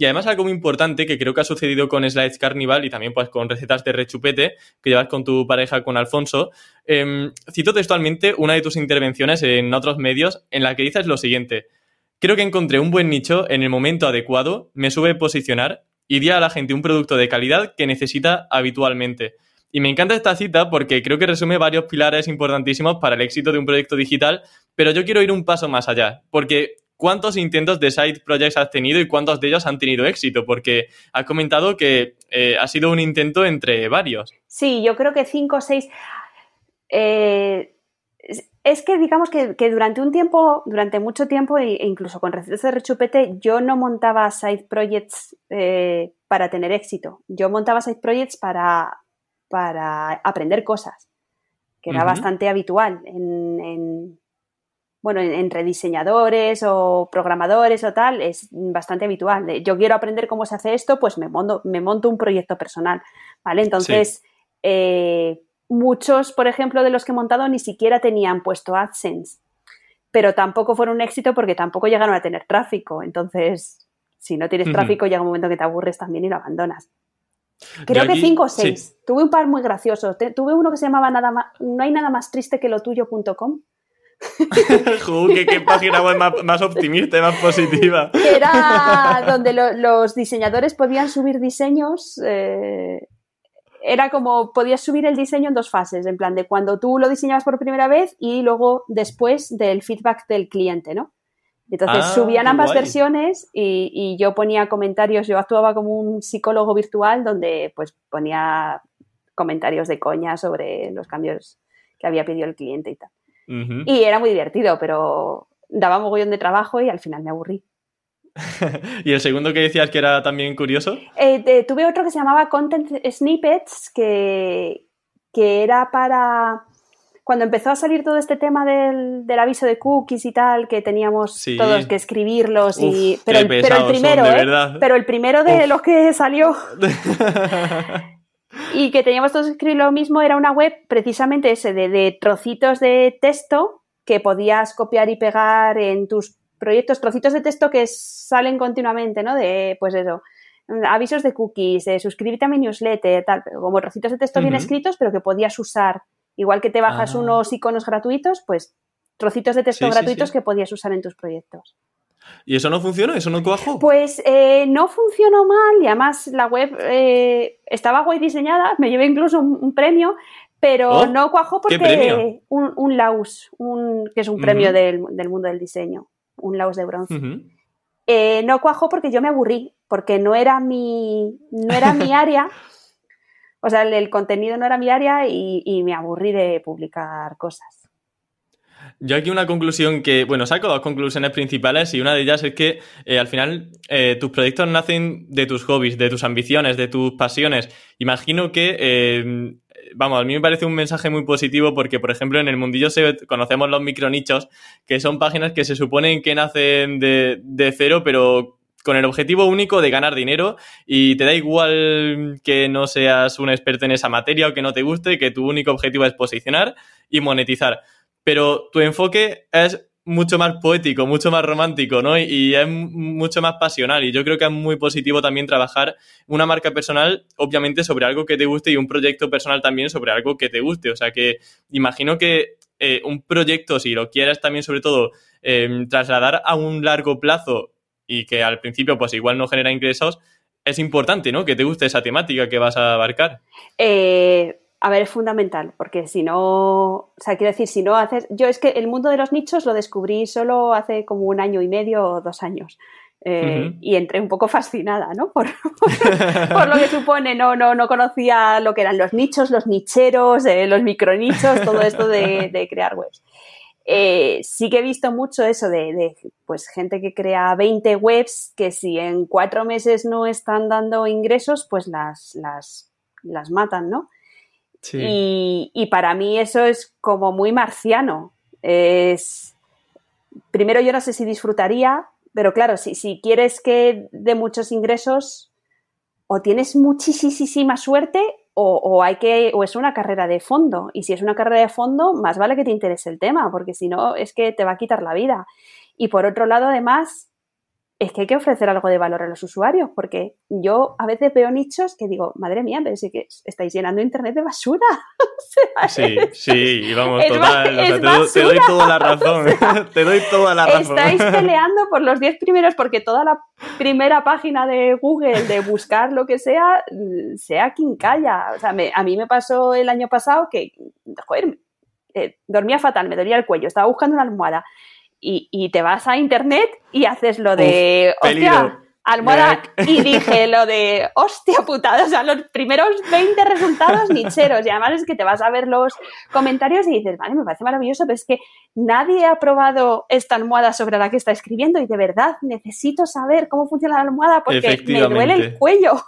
Y además algo muy importante que creo que ha sucedido con Slides Carnival y también pues con recetas de rechupete que llevas con tu pareja, con Alfonso. Em, cito textualmente una de tus intervenciones en otros medios en la que dices lo siguiente. Creo que encontré un buen nicho en el momento adecuado, me sube posicionar y a la gente un producto de calidad que necesita habitualmente. Y me encanta esta cita porque creo que resume varios pilares importantísimos para el éxito de un proyecto digital, pero yo quiero ir un paso más allá, porque ¿cuántos intentos de side projects has tenido y cuántos de ellos han tenido éxito? Porque has comentado que eh, ha sido un intento entre varios. Sí, yo creo que cinco o seis. Eh, es que digamos que, durante un tiempo, durante mucho tiempo, e incluso con recetas de rechupete, yo no montaba side projects eh, para tener éxito. Yo montaba side projects para, para aprender cosas, que era bastante habitual en, bueno, entre diseñadores o programadores o tal, es bastante habitual. Yo quiero aprender cómo se hace esto, pues me monto, me monto un proyecto personal, ¿vale? Entonces, eh, muchos, por ejemplo, de los que he montado ni siquiera tenían puesto AdSense, pero tampoco fueron un éxito porque tampoco llegaron a tener tráfico. Entonces, si no tienes tráfico, llega un momento que te aburres también y lo abandonas. Creo que cinco o seis. Tuve un par muy graciosos. Tuve uno que se llamaba nada más, No hay nada más triste que lo tuyo.com. ¿Qué, qué página web más, optimista y más positiva. Era donde los diseñadores podían subir diseños. Eh, era como podías subir el diseño en dos fases, en plan de cuando tú lo diseñabas por primera vez y luego después del feedback del cliente, ¿no? Entonces ah, subían ambas versiones y, y, yo ponía comentarios, yo actuaba como un psicólogo virtual donde pues ponía comentarios de coña sobre los cambios que había pedido el cliente y tal. Y era muy divertido, pero daba mogollón de trabajo y al final me aburrí. ¿Y el segundo que decías que era también curioso? Eh, tuve otro que se llamaba Content Snippets, que, que era para cuando empezó a salir todo este tema del, aviso de cookies y tal, que teníamos todos que escribirlos y. Pero, el, primero, ¿eh? Pero el primero de los que salió. y que teníamos todos que escribir lo mismo, era una web precisamente ese de, trocitos de texto que podías copiar y pegar en tus proyectos, trocitos de texto que salen continuamente, ¿no? De, pues eso, avisos de cookies, de suscríbete a mi newsletter, tal, como trocitos de texto bien escritos, pero que podías usar. Igual que te bajas ah. unos iconos gratuitos, pues trocitos de texto gratuitos que podías usar en tus proyectos. ¿Y eso no funcionó? ¿Eso no cuajó? Pues eh, no funcionó mal y además la web eh, estaba guay diseñada, me llevé incluso un, premio, pero oh, no cuajó porque un, un, LAUS, un, que es un premio del, mundo del diseño, un LAUS de bronce. Eh, no cuajó porque yo me aburrí, porque no era mi, no era mi área. O sea, el, contenido no era mi área y me aburrí de publicar cosas. Yo aquí una conclusión que, bueno, saco dos conclusiones principales y una de ellas es que eh, al final eh, tus proyectos nacen de tus hobbies, de tus ambiciones, de tus pasiones. Imagino que, eh, vamos, a mí me parece un mensaje muy positivo porque, por ejemplo, en el mundillo conocemos los micronichos, que son páginas que se suponen que nacen de, de cero, pero con el objetivo único de ganar dinero y te da igual que no seas un experto en esa materia o que no te guste, que tu único objetivo es posicionar y monetizar. Pero tu enfoque es mucho más poético, mucho más romántico, ¿no? Y, es mucho más pasional. Y yo creo que es muy positivo también trabajar una marca personal, obviamente, sobre algo que te guste y un proyecto personal también sobre algo que te guste. O sea que imagino que eh, un proyecto, si lo quieres también, sobre todo, em, trasladar a un largo plazo y que al principio, pues igual no genera ingresos, es importante, ¿no? Que te guste esa temática que vas a abarcar. Eh a ver, es fundamental, porque si no, o sea, quiero decir, si no haces, yo es que el mundo de los nichos lo descubrí solo hace como un año y medio o dos años. Eh, y entré un poco fascinada, ¿no? Por, lo que supone, no, no, no conocía lo que eran los nichos, los nicheros, eh, los micronichos, todo esto de, crear webs. Eh, sí que he visto mucho eso de, de, pues, gente que crea 20 webs que si en cuatro meses no están dando ingresos, pues las, las, las matan, ¿no? Y, para mí eso es como muy marciano. Es, primero yo no sé si disfrutaría, pero claro, si, si quieres que de muchos ingresos, o tienes muchísima suerte o, o, hay que, o es una carrera de fondo. Y si es una carrera de fondo, más vale que te interese el tema, porque si no, es que te va a quitar la vida. Y por otro lado, además, es que hay que ofrecer algo de valor a los usuarios, porque yo a veces veo nichos que digo, madre mía, pero que estáis llenando internet de basura. sí, sí, y vamos, total, te, doy, toda la razón, te doy toda la razón. Estáis peleando por los 10 primeros porque toda la primera página de Google de buscar lo que sea, sea quincalla. O sea, a mí me pasó el año pasado que, joder, eh, dormía fatal, me dolía el cuello, estaba buscando una almohada y, te vas a internet y haces lo de, hostia, almohada, y dije lo de, hostia putada, o sea, los primeros 20 resultados nicheros, y además es que te vas a ver los comentarios y dices, vale, me parece maravilloso, pero es que nadie ha probado esta almohada sobre la que está escribiendo y de verdad necesito saber cómo funciona la almohada porque me duele el cuello.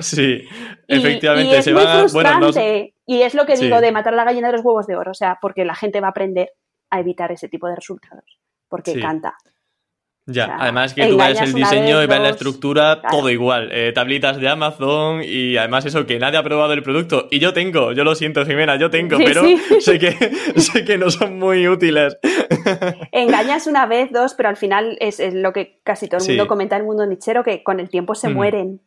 Sí, efectivamente. Y, es muy frustrante. Y es lo que digo de matar la gallina de los huevos de oro, o sea, porque la gente va a aprender a evitar ese tipo de resultados, porque canta. Ya, además que tú ves el diseño y ves la estructura, todo igual. Eh, tablitas de Amazon y además eso, que nadie ha probado el producto. Y yo tengo, yo lo siento, Jimena, yo tengo, pero Sé, que, sé que no son muy útiles. Engañas una vez, dos, pero al final es, lo que casi todo el mundo comenta en el mundo nichero, que con el tiempo se mueren.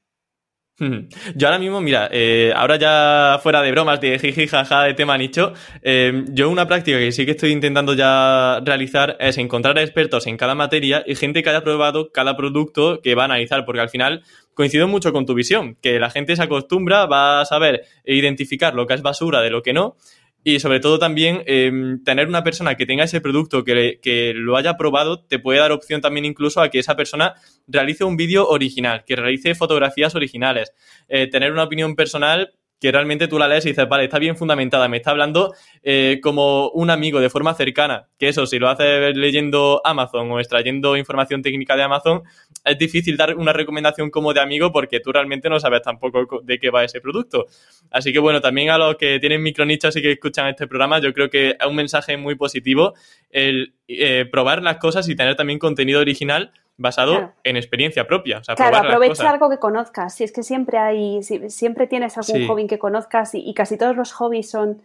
Yo ahora mismo, mira, eh, ahora ya fuera de bromas, de jiji, jaja, de tema nicho, eh, yo una práctica que sí que estoy intentando ya realizar es encontrar expertos en cada materia y gente que haya probado cada producto que va a analizar, porque al final coincido mucho con tu visión, que la gente se acostumbra, va a saber identificar lo que es basura de lo que no y sobre todo también em, tener una persona que tenga ese producto, que, que, lo haya probado, te puede dar opción también incluso a que esa persona realice un vídeo original, que realice fotografías originales, eh, tener una opinión personal que realmente tú la lees y dices, vale, está bien fundamentada, me está hablando eh, como un amigo de forma cercana, que eso, si lo haces leyendo Amazon o extrayendo información técnica de Amazon, es difícil dar una recomendación como de amigo porque tú realmente no sabes tampoco de qué va ese producto. Así que bueno, también a los que tienen micronichos y que escuchan este programa, yo creo que es un mensaje muy positivo el eh, probar las cosas y tener también contenido original basado en experiencia propia. claro, aprovecha algo que conozcas. Si es que siempre hay, siempre tienes algún hobby que conozcas y, casi todos los hobbies son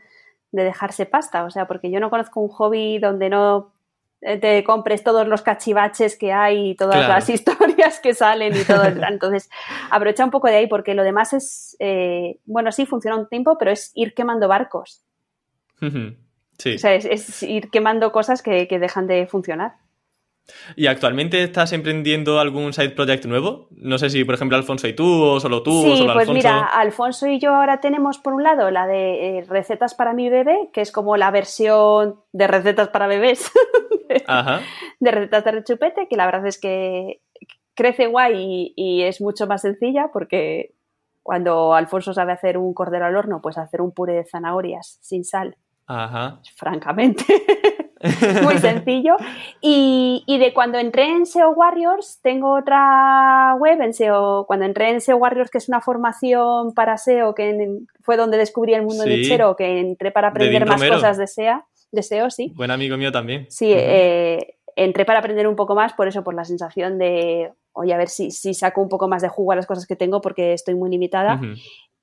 de dejarse pasta. O sea, porque yo no conozco un hobby donde no eh, te compres todos los cachivaches que hay y todas las historias que salen y todo. Entonces, aprovecha un poco de ahí porque lo demás es, eh, bueno, sí, funciona un tiempo, pero es ir quemando barcos. Sí. O sea, es, ir quemando cosas que dejan de funcionar. ¿Y actualmente estás emprendiendo algún side project nuevo? No sé si, por ejemplo, Alfonso y tú, o solo tú, sí, o solo pues mira, Alfonso y yo ahora tenemos, por un lado, la de eh, recetas para mi bebé, que es como la versión de recetas para bebés, Ajá. de recetas de rechupete, que la verdad es que crece guay y, es mucho más sencilla, porque cuando Alfonso sabe hacer un cordero al horno, pues hacer un puré de zanahorias sin sal. Ajá. Francamente. muy sencillo. Y, de cuando entré en SEO Warriors, tengo otra web en SEO, cuando entré en SEO Warriors, que es una formación para SEO, que fue donde descubrí el mundo sí. nichero, que entré para aprender más cosas de SEO, de SEO, sí. Buen amigo mío también. Sí, eh, entré para aprender un poco más, por eso, por la sensación de, oye, a ver si, si saco un poco más de jugo a las cosas que tengo, porque estoy muy limitada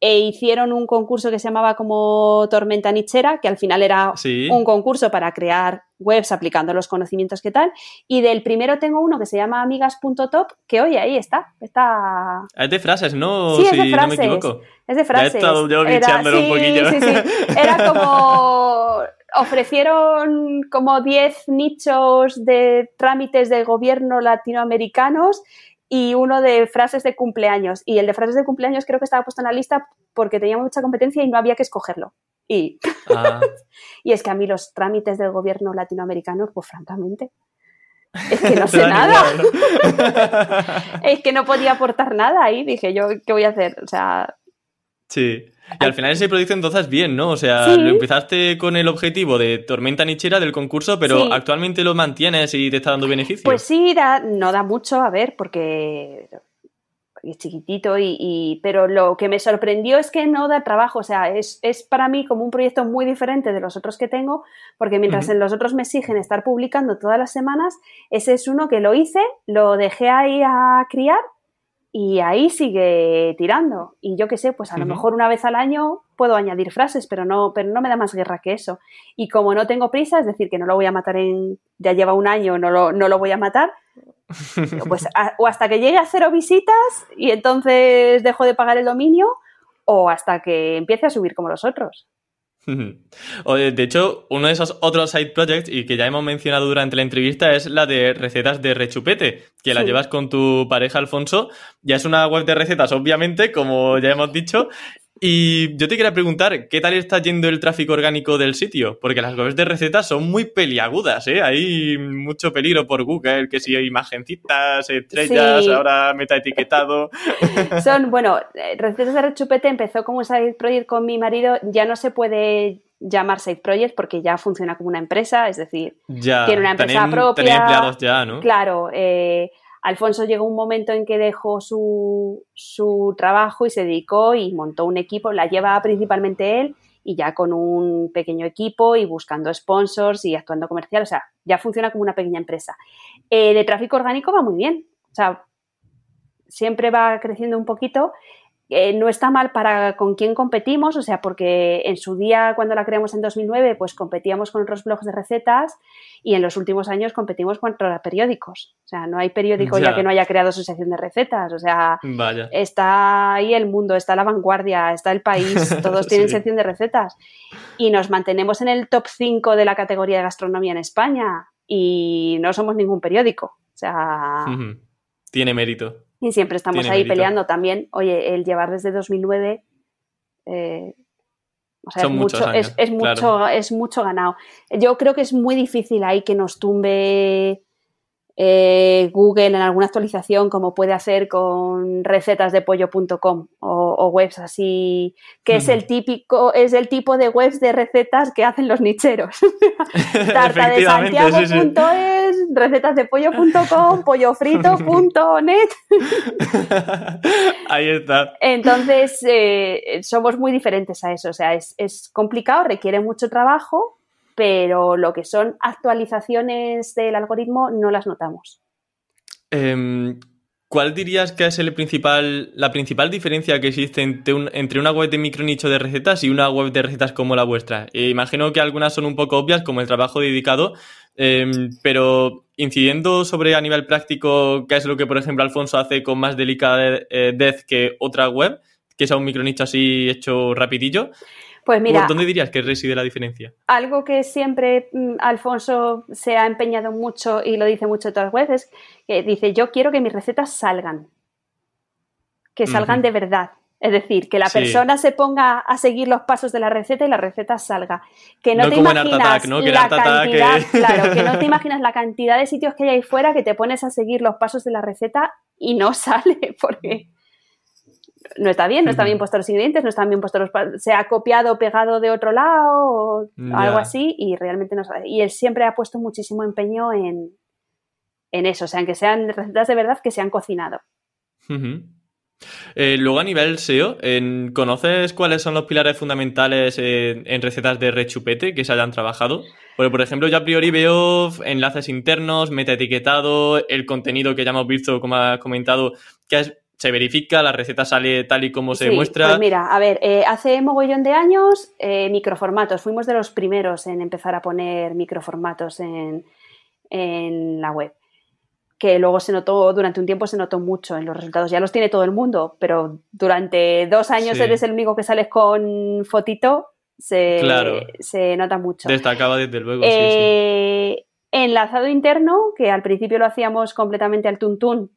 e hicieron un concurso que se llamaba como Tormenta Nichera, que al final era un concurso para crear webs aplicando los conocimientos que tal. Y del primero tengo uno que se llama amigas.top, que oye, ahí está. está... Es de frases, ¿no? Sí, es de frases. No me equivoco. Es de frases. he estado yo era, un poquillo. Sí, sí. Era como ofrecieron como 10 nichos de trámites de gobierno latinoamericanos y uno de frases de cumpleaños. Y el de frases de cumpleaños creo que estaba puesto en la lista porque tenía mucha competencia y no había que escogerlo. Y, ah. y es que a mí los trámites del gobierno latinoamericano, pues francamente, es que no sé nada. es que no podía aportar nada ahí. Dije yo, ¿qué voy a hacer? O sea... Sí. Y al final ese proyecto entonces bien, ¿no? O sea, lo empezaste con el objetivo de tormenta nichera del concurso, pero actualmente lo mantienes y te está dando beneficio. Pues sí, no da mucho, a ver, porque es chiquitito y, pero lo que me sorprendió es que no da trabajo, o sea, es, es para mí como un proyecto muy diferente de los otros que tengo, porque mientras en los otros me exigen estar publicando todas las semanas, ese es uno que lo hice, lo dejé ahí a criar y ahí sigue tirando. Y yo qué sé, pues a lo mejor una vez al año puedo añadir frases, pero no, pero no me da más guerra que eso. Y como no tengo prisa, es decir, que no lo voy a matar en, ya lleva un año, no lo, no lo voy a matar, pues o hasta que llegue a cero visitas y entonces dejo de pagar el dominio, o hasta que empiece a subir como los otros. De hecho, uno de esos otros side projects y que ya hemos mencionado durante la entrevista es la de recetas de rechupete, que la llevas con tu pareja Alfonso. Ya es una web de recetas, obviamente, como ya hemos dicho, y yo te quería preguntar, ¿qué tal está yendo el tráfico orgánico del sitio? Porque las webs de recetas son muy peliagudas, ¿eh? Hay mucho peligro por Google, que si hay imagencitas, estrellas, ahora meta etiquetado. Son, bueno, Recetas de Rechupete empezó como un side project con mi marido, ya no se puede llamar side project porque ya funciona como una empresa, es decir, tiene una empresa propia. Tiene empleados ya, ¿no? Claro, eh, Alfonso llegó un momento en que dejó su, su, trabajo y se dedicó y montó un equipo, la lleva principalmente él y ya con un pequeño equipo y buscando sponsors y actuando comercial, o sea, ya funciona como una pequeña empresa. Eh, de tráfico orgánico va muy bien, o sea, siempre va creciendo un poquito eh, no está mal para con quién competimos, o sea, porque en su día, cuando la creamos en 2009, pues competíamos con otros blogs de recetas y en los últimos años competimos contra periódicos. O sea, no hay periódico ya, que no haya creado su sección de recetas. O sea, está ahí el mundo, está la vanguardia, está el país, todos tienen sección de recetas. Y nos mantenemos en el top 5 de la categoría de gastronomía en España y no somos ningún periódico. O sea... Tiene mérito. Y siempre estamos ahí peleando también. Oye, el llevar desde 2009... Eh, o sea, es, mucho, es, mucho, es mucho ganado. Yo creo que es muy difícil ahí que nos tumbe eh, Google en alguna actualización como puede hacer con recetas de pollo.com o, webs así, que es el típico, es el tipo de webs de recetas que hacen los nicheros. Tarta de Santiago.es, recetas de pollo.com, pollofrito.net. Ahí está. Entonces, eh, somos muy diferentes a eso. O sea, es, es complicado, requiere mucho trabajo, pero lo que son actualizaciones del algoritmo no las notamos. Em, ¿Cuál dirías que es el principal, la principal diferencia que existe entre, una web de micronicho de recetas y una web de recetas como la vuestra? Eh, imagino que algunas son un poco obvias, como el trabajo dedicado, em, pero incidiendo sobre a nivel práctico, ¿qué es lo que, por ejemplo, Alfonso hace con más delicadez eh, que otra web, que sea un micronicho así hecho rapidillo? Pues mira. ¿Dónde dirías que reside la diferencia? Algo que siempre mm, Alfonso se ha empeñado mucho y lo dice mucho las veces, que dice: Yo quiero que mis recetas salgan. Que salgan de verdad. Es decir, que la persona se ponga a seguir los pasos de la receta y la receta salga. Que no, te imaginas la cantidad, claro, que no te imaginas la cantidad de sitios que hay ahí fuera que te pones a seguir los pasos de la receta y no sale porque no está bien, no está bien puesto los ingredientes, no están bien puestos los... Se ha copiado, pegado de otro lado o algo así y realmente no sabe. Y él siempre ha puesto muchísimo empeño en, eso, o sea, en que sean recetas de verdad que se han cocinado. Eh, luego a nivel SEO, ¿conoces cuáles son los pilares fundamentales en, recetas de rechupete que se hayan trabajado? Porque, por ejemplo, yo a priori veo enlaces internos, metaetiquetado, el contenido que ya hemos visto, como has comentado, que es se verifica, la receta sale tal y como se muestra. Pues mira, a ver, eh, hace mogollón de años, eh, microformatos, fuimos de los primeros en empezar a poner microformatos en, la web. Que luego se notó, durante un tiempo se notó mucho en los resultados. Ya los tiene todo el mundo, pero durante dos años eres el único que sales con fotito, se, se nota mucho. Destacaba desde luego. Eh, enlazado interno, que al principio lo hacíamos completamente al tuntún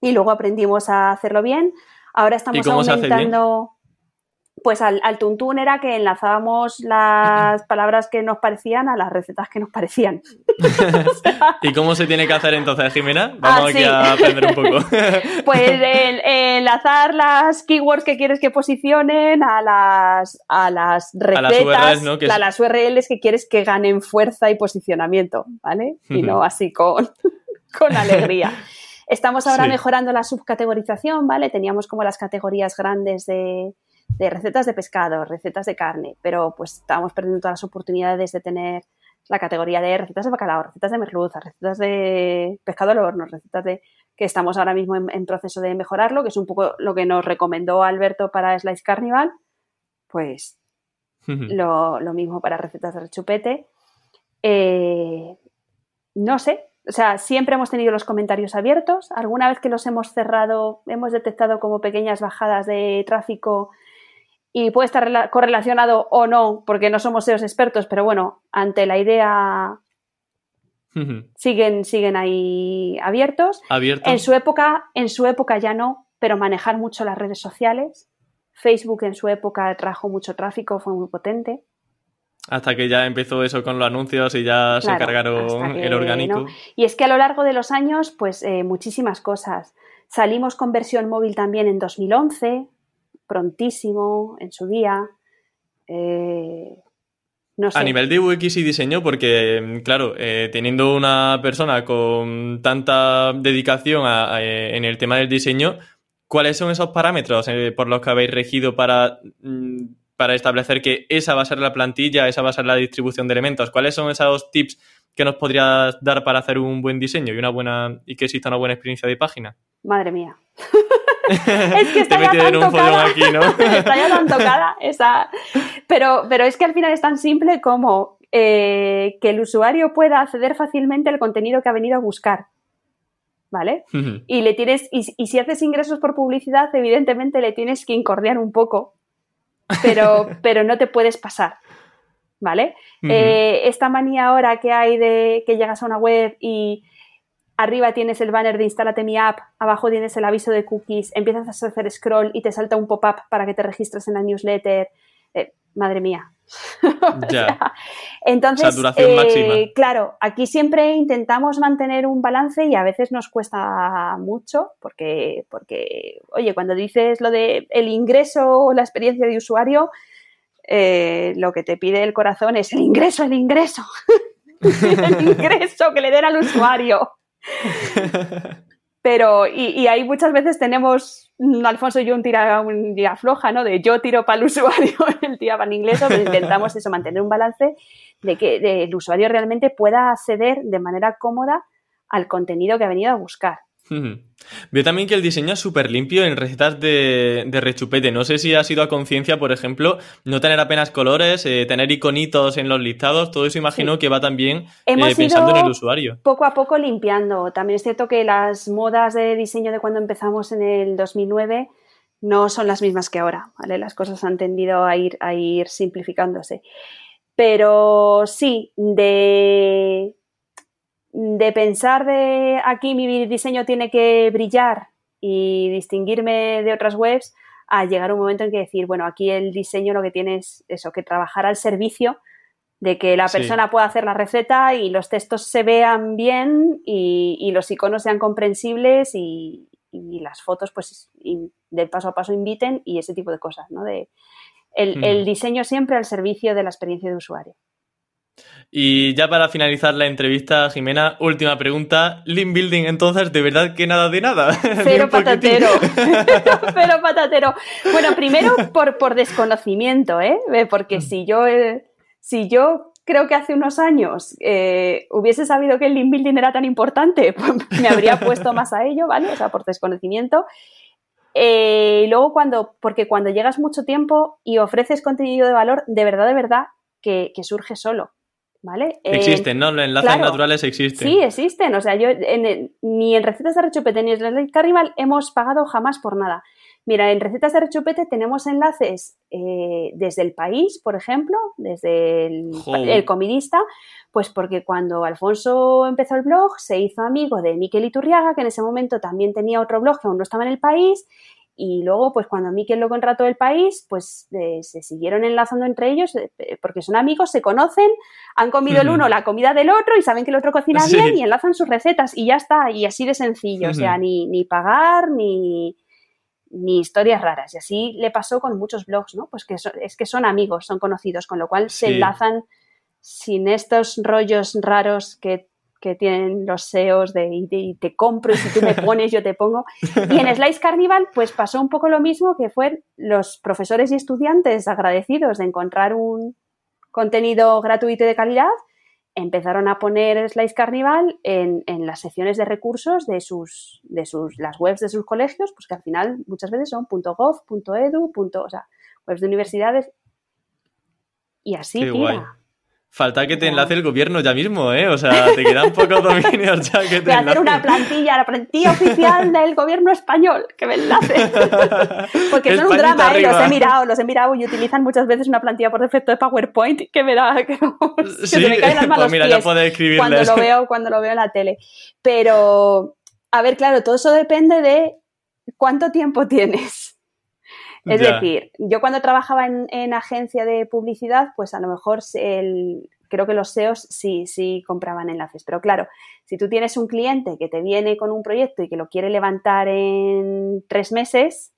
y luego aprendimos a hacerlo bien. Ahora estamos aumentando. Pues al, al, tuntún era que enlazábamos las palabras que nos parecían a las recetas que nos parecían. ¿Y cómo se tiene que hacer entonces, Jimena? Vamos ah, aquí a aprender un poco. pues enlazar las keywords que quieres que posicionen a las, a las recetas, a las URLs, que quieres que ganen fuerza y posicionamiento, ¿vale? Y no así con, con alegría. Estamos ahora mejorando la subcategorización, ¿vale? Teníamos como las categorías grandes de, recetas de pescado, recetas de carne, pero pues estábamos perdiendo todas las oportunidades de tener la categoría de recetas de bacalao, recetas de merluza, recetas de pescado al horno, recetas de que estamos ahora mismo en, proceso de mejorarlo, que es un poco lo que nos recomendó Alberto para Slice Carnival, pues lo, mismo para recetas de rechupete. Eh, no sé, o sea, siempre hemos tenido los comentarios abiertos. Alguna vez que los hemos cerrado, hemos detectado como pequeñas bajadas de tráfico y puede estar correlacionado o no, porque no somos SEOs expertos, pero bueno, ante la idea siguen, siguen ahí abiertos. ¿Abiertos? En su época, en su época ya no, pero manejar mucho las redes sociales. Facebook en su época trajo mucho tráfico, fue muy potente. Hasta que ya empezó eso con los anuncios y ya se cargaron el orgánico. Y es que a lo largo de los años, pues eh, muchísimas cosas. Salimos con versión móvil también en 2011, prontísimo, en su día. Eh, no sé. A nivel de UX y diseño, porque, claro, eh, teniendo una persona con tanta dedicación en el tema del diseño, ¿cuáles son esos parámetros por los que habéis regido para mm, para establecer que esa va a ser la plantilla, esa va a ser la distribución de elementos. ¿Cuáles son esos tips que nos podrías dar para hacer un buen diseño y una buena y que exista una buena experiencia de página? Madre mía. es que está ya tan tocada. Aquí, ¿no? está ya tan tocada esa. Pero, pero es que al final es tan simple como eh, que el usuario pueda acceder fácilmente al contenido que ha venido a buscar. ¿Vale? Y le tienes, y, si haces ingresos por publicidad, evidentemente le tienes que incordiar un poco, pero, pero no te puedes pasar. ¿Vale? Eh, esta manía ahora que hay de que llegas a una web y arriba tienes el banner de instálate mi app, abajo tienes el aviso de cookies, empiezas a hacer scroll y te salta un pop-up para que te registres en la newsletter. Eh, madre mía. Ya. entonces, eh, claro, aquí siempre intentamos mantener un balance y a veces nos cuesta mucho porque, porque oye, cuando dices lo de el ingreso o la experiencia de usuario, eh, lo que te pide el corazón es el ingreso, el ingreso. el ingreso que le den al usuario. Pero, y, ahí muchas veces tenemos, mm, Alfonso y yo, un tira, un día floja, ¿no? De yo tiro para el usuario, el tira para inglés, pero intentamos eso, mantener un balance de que el usuario realmente pueda acceder de manera cómoda al contenido que ha venido a buscar. Veo también que el diseño es súper limpio en recetas de, rechupete. No sé si ha sido a conciencia, por ejemplo, no tener apenas colores, eh, tener iconitos en los listados. Todo eso imagino que va también eh, pensando en el usuario. Poco a poco limpiando. También es cierto que las modas de diseño de cuando empezamos en el 2009 no son las mismas que ahora. ¿vale? Las cosas han tendido a ir, a ir simplificándose. Pero sí, de de pensar de aquí mi diseño tiene que brillar y distinguirme de otras webs a llegar un momento en que decir, bueno, aquí el diseño lo que tiene es eso, que trabajar al servicio de que la persona pueda hacer la receta y los textos se vean bien y, los iconos sean comprensibles y, las fotos pues de paso a paso inviten y ese tipo de cosas, ¿no? De el, el diseño siempre al servicio de la experiencia de usuario. Y ya para finalizar la entrevista, Jimena, última pregunta. Link Building, entonces, ¿de verdad que nada de nada? Cero patatero. Cero patatero. Bueno, primero por, por desconocimiento, ¿eh? Porque si yo, eh, si yo creo que hace unos años eh, hubiese sabido que el Link Building era tan importante, pues me habría puesto más a ello, ¿vale? O sea, por desconocimiento. Eh, y luego cuando, porque cuando llegas mucho tiempo y ofreces contenido de valor, de verdad, de verdad, que surge solo. ¿Vale? Existen, ¿no? Los enlaces naturales existen. Sí, existen. O sea, yo ni en recetas de rechupete ni en Slide Carnival hemos pagado jamás por nada. Mira, en recetas de rechupete tenemos enlaces eh, desde el país, por ejemplo, desde el, comidista, pues porque cuando Alfonso empezó el blog se hizo amigo de Miquel Iturriaga, que en ese momento también tenía otro blog que aún no estaba en el país, y luego, pues cuando Miquel lo contrató del país, pues eh, se siguieron enlazando entre ellos eh, eh, porque son amigos, se conocen, han comido el uno la comida del otro y saben que el otro cocina bien y enlazan sus recetas y ya está, y así de sencillo, o sea, ni, ni pagar ni, ni historias raras. Y así le pasó con muchos blogs, ¿no? Pues que es que son amigos, son conocidos, con lo cual se enlazan sin estos rollos raros que que tienen los SEOs de y te, compro y si tú me pones yo te pongo. Y en Slice Carnival pues pasó un poco lo mismo que fue los profesores y estudiantes agradecidos de encontrar un contenido gratuito y de calidad, empezaron a poner Slice Carnival en, las secciones de recursos de sus, de sus, las webs de sus colegios, pues que al final muchas veces son .gov, .edu, o sea, webs de universidades y así tira. Falta que te enlace el gobierno ya mismo, ¿eh? O sea, te quedan pocos dominios ya que te Voy a hacer una plantilla, la plantilla oficial del gobierno español, que me enlace. Porque son un drama, ¿eh? Los he mirado, los he mirado y utilizan muchas veces una plantilla por defecto de PowerPoint que me da... Que, se me caen las manos pues mira, ya puedes cuando lo, veo, cuando lo veo en la tele. Pero, a ver, claro, todo eso depende de cuánto tiempo tienes. Es decir, yo cuando trabajaba en, agencia de publicidad, pues a lo mejor el, creo que los SEOs sí, sí compraban enlaces. Pero claro, si tú tienes un cliente que te viene con un proyecto y que lo quiere levantar en tres meses,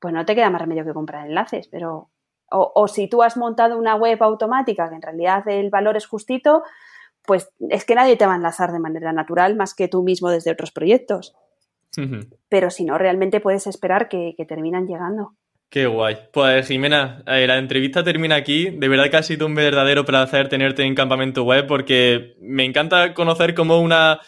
pues no te queda más remedio que comprar enlaces. Pero, o, o si tú has montado una web automática que en realidad el valor es justito, pues es que nadie te va a enlazar de manera natural más que tú mismo desde otros proyectos. Pero si no, realmente puedes esperar que terminan llegando. Qué guay. Pues Jimena, eh, la entrevista termina aquí. De verdad que ha sido un verdadero placer tenerte en Campamento Web porque me encanta conocer cómo una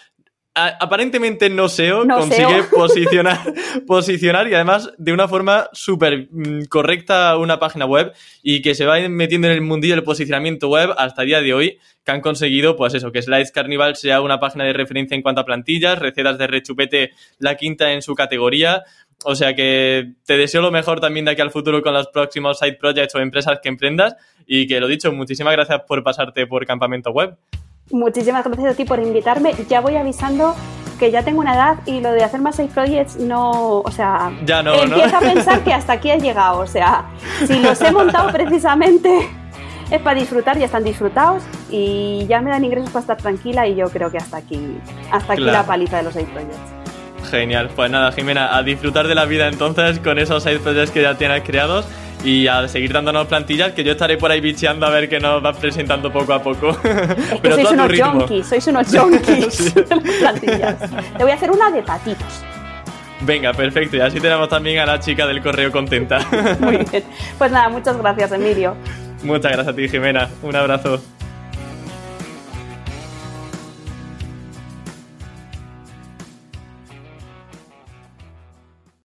aparentemente no SEO consigue posicionar, posicionar y además de una forma súper mm, correcta una página web y que se va metiendo en el mundillo del posicionamiento web hasta el día de hoy que han conseguido, pues eso, que Slides Carnival sea una página de referencia en cuanto a plantillas, recetas de rechupete la quinta en su categoría. O sea que te deseo lo mejor también de aquí al futuro con los próximos side projects o empresas que emprendas y que lo dicho, muchísimas gracias por pasarte por Campamento Web. Muchísimas gracias a ti por invitarme. Ya voy avisando que ya tengo una edad y lo de hacer más side projects no, o sea, ya no, empiezo a pensar que hasta aquí he llegado, o sea, si los he montado precisamente es para disfrutar, ya están disfrutados y ya me dan ingresos para estar tranquila y yo creo que hasta aquí, hasta aquí la paliza de los side projects. Genial, pues nada, Jimena, a disfrutar de la vida entonces con esos side projects que ya tienes creados y a seguir dándonos plantillas, que yo estaré por ahí bicheando a ver qué nos vas presentando poco a poco. Es que sois unos junkies, sois unos junkies plantillas. Te voy a hacer una de patitos. Venga, perfecto. Y así tenemos también a la chica del correo contenta. Muy bien. Pues nada, muchas gracias, Emilio. Muchas gracias a ti, Jimena. Un abrazo.